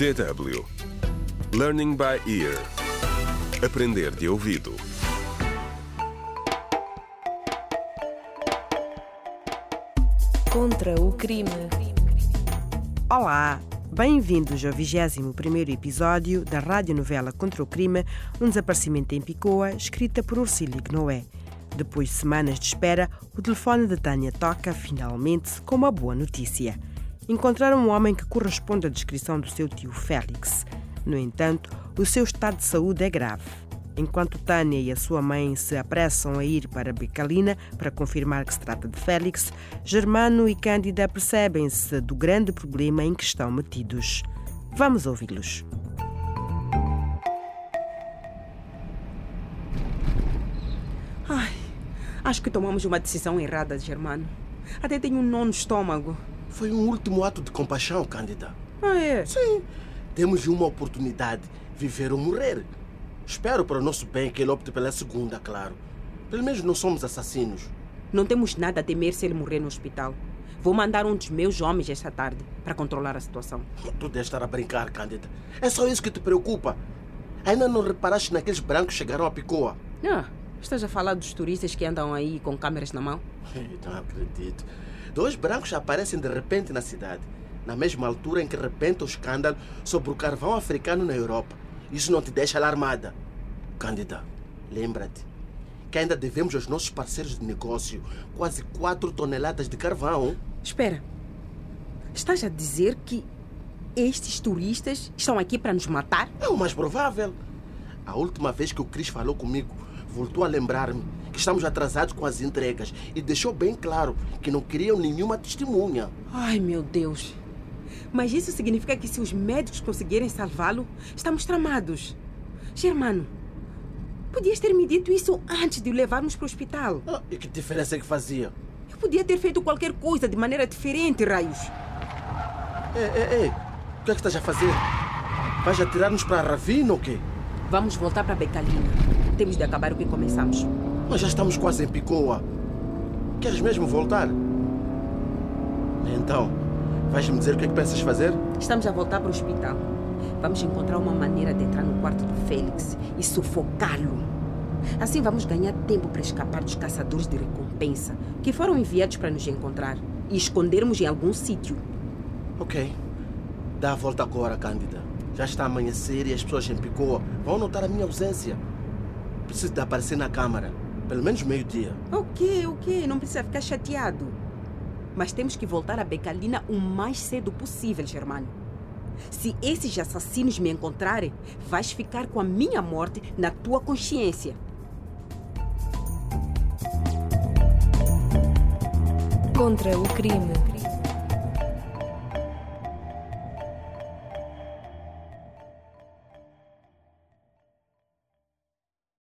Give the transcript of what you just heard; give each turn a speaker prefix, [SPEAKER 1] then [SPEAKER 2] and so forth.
[SPEAKER 1] DW Learning by Ear Aprender de ouvido
[SPEAKER 2] Contra o crime.
[SPEAKER 3] Olá, bem-vindos ao 21º episódio da radionovela Contra o Crime, um desaparecimento em Picoa, escrita por Ursílio Noé. Depois de semanas de espera, o telefone de Tânia toca, finalmente, com uma boa notícia. Encontraram um homem que corresponde à descrição do seu tio Félix. No entanto, o seu estado de saúde é grave. Enquanto Tânia e a sua mãe se apressam a ir para Becalina para confirmar que se trata de Félix, Germano e Cândida percebem-se do grande problema em que estão metidos. Vamos ouvi-los.
[SPEAKER 4] Ai, acho que tomamos uma decisão errada, Germano. Até tenho um nó no estômago.
[SPEAKER 5] Foi um último ato de compaixão, Cândida.
[SPEAKER 4] Ah, é?
[SPEAKER 5] Sim. Temos uma oportunidade, viver ou morrer. Espero para o nosso bem que ele opte pela segunda, claro. Pelo menos não somos assassinos.
[SPEAKER 4] Não temos nada a temer se ele morrer no hospital. Vou mandar um dos meus homens esta tarde para controlar a situação.
[SPEAKER 5] Tu deves estar a brincar, Cândida. É só isso que te preocupa. Ainda não reparaste naqueles brancos que chegaram a Picoa?
[SPEAKER 4] Ah, estás a falar dos turistas que andam aí com câmeras na mão?
[SPEAKER 5] Não acredito. Dois brancos aparecem de repente na cidade, na mesma altura em que repente o escândalo sobre o carvão africano na Europa. Isso não te deixa alarmada. Cândida, lembra-te que ainda devemos aos nossos parceiros de negócio quase 4 toneladas de carvão.
[SPEAKER 4] Espera. Estás a dizer que estes turistas estão aqui para nos matar?
[SPEAKER 5] É o mais provável. A última vez que o Cris falou comigo, voltou a lembrar-me que estamos atrasados com as entregas e deixou bem claro que não queriam nenhuma testemunha.
[SPEAKER 4] Ai, meu Deus. Mas isso significa que se os médicos conseguirem salvá-lo, estamos tramados. Germano, podias ter me dito isso antes de o levarmos para o hospital.
[SPEAKER 5] Ah, e que diferença é que fazia?
[SPEAKER 4] Eu podia ter feito qualquer coisa de maneira diferente, Raios.
[SPEAKER 5] Ei, ei, ei, o que é que estás a fazer? Vais atirar-nos para a ravina ou quê?
[SPEAKER 4] Vamos voltar para Becalina. Temos de acabar o que começamos.
[SPEAKER 5] Mas já estamos quase em Picoa. Queres mesmo voltar? Então, vais-me dizer o que é que pensas fazer?
[SPEAKER 4] Estamos a voltar para o hospital. Vamos encontrar uma maneira de entrar no quarto do Félix e sufocá-lo. Assim vamos ganhar tempo para escapar dos caçadores de recompensa que foram enviados para nos encontrar e escondermos em algum sítio.
[SPEAKER 5] Ok. Dá a volta agora, Cândida. Já está a amanhecer e as pessoas em Picoa vão notar a minha ausência. Preciso de aparecer na câmara. Pelo menos meio-dia.
[SPEAKER 4] Ok, ok, não precisa ficar chateado. Mas temos que voltar a Becalina o mais cedo possível, Germano. Se esses assassinos me encontrarem, vais ficar com a minha morte na tua consciência.
[SPEAKER 2] Contra o crime.